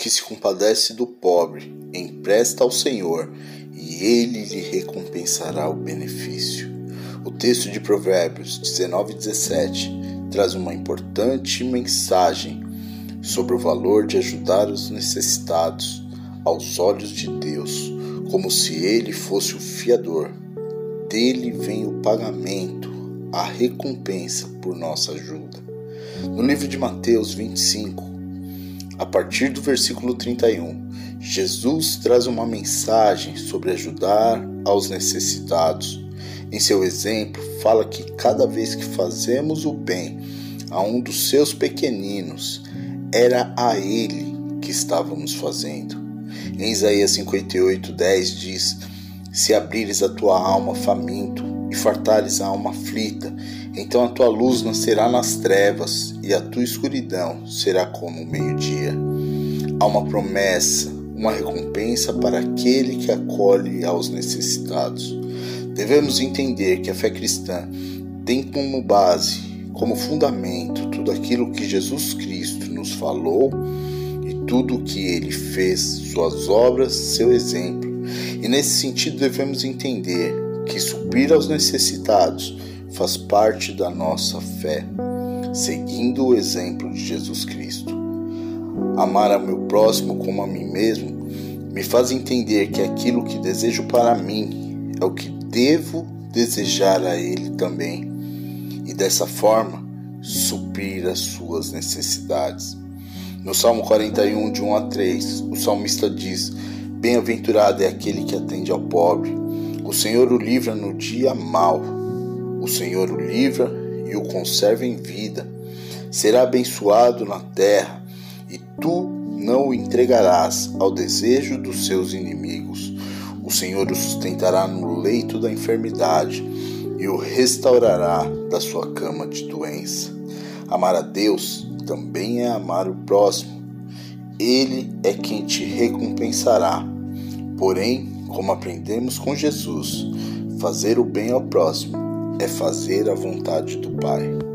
que se compadece do pobre empresta ao Senhor, e ele lhe recompensará o benefício. O texto de Provérbios 19 17 traz uma importante mensagem sobre o valor de ajudar os necessitados aos olhos de Deus, como se ele fosse o fiador. Dele vem o pagamento, a recompensa por nossa ajuda. No livro de Mateus 25, a partir do versículo 31, Jesus traz uma mensagem sobre ajudar aos necessitados. Em seu exemplo, fala que cada vez que fazemos o bem a um dos seus pequeninos, era a ele que estávamos fazendo. Em Isaías 58, 10 diz: Se abrires a tua alma faminto e fartares a alma aflita, então a tua luz nascerá nas trevas e a tua escuridão será como o meio-dia. Há uma promessa, uma recompensa para aquele que acolhe aos necessitados. Devemos entender que a fé cristã tem como base, como fundamento, tudo aquilo que Jesus Cristo nos falou e tudo o que ele fez, suas obras, seu exemplo. E nesse sentido devemos entender que suprir aos necessitados faz parte da nossa fé, seguindo o exemplo de Jesus Cristo. Amar ao meu próximo como a mim mesmo me faz entender que aquilo que desejo para mim é o que devo desejar a ele também. E dessa forma, suprir as suas necessidades. No Salmo 41, de 1 a 3, o salmista diz: Bem-aventurado é aquele que atende ao pobre. O Senhor o livra no dia mau. O Senhor o livra e o conserva em vida. Será abençoado na terra, e tu não o entregarás ao desejo dos seus inimigos. O Senhor o sustentará no leito da enfermidade e o restaurará da sua cama de doença. Amar a Deus também é amar o próximo. Ele é quem te recompensará. Porém, como aprendemos com Jesus, fazer o bem ao próximo é fazer a vontade do Pai.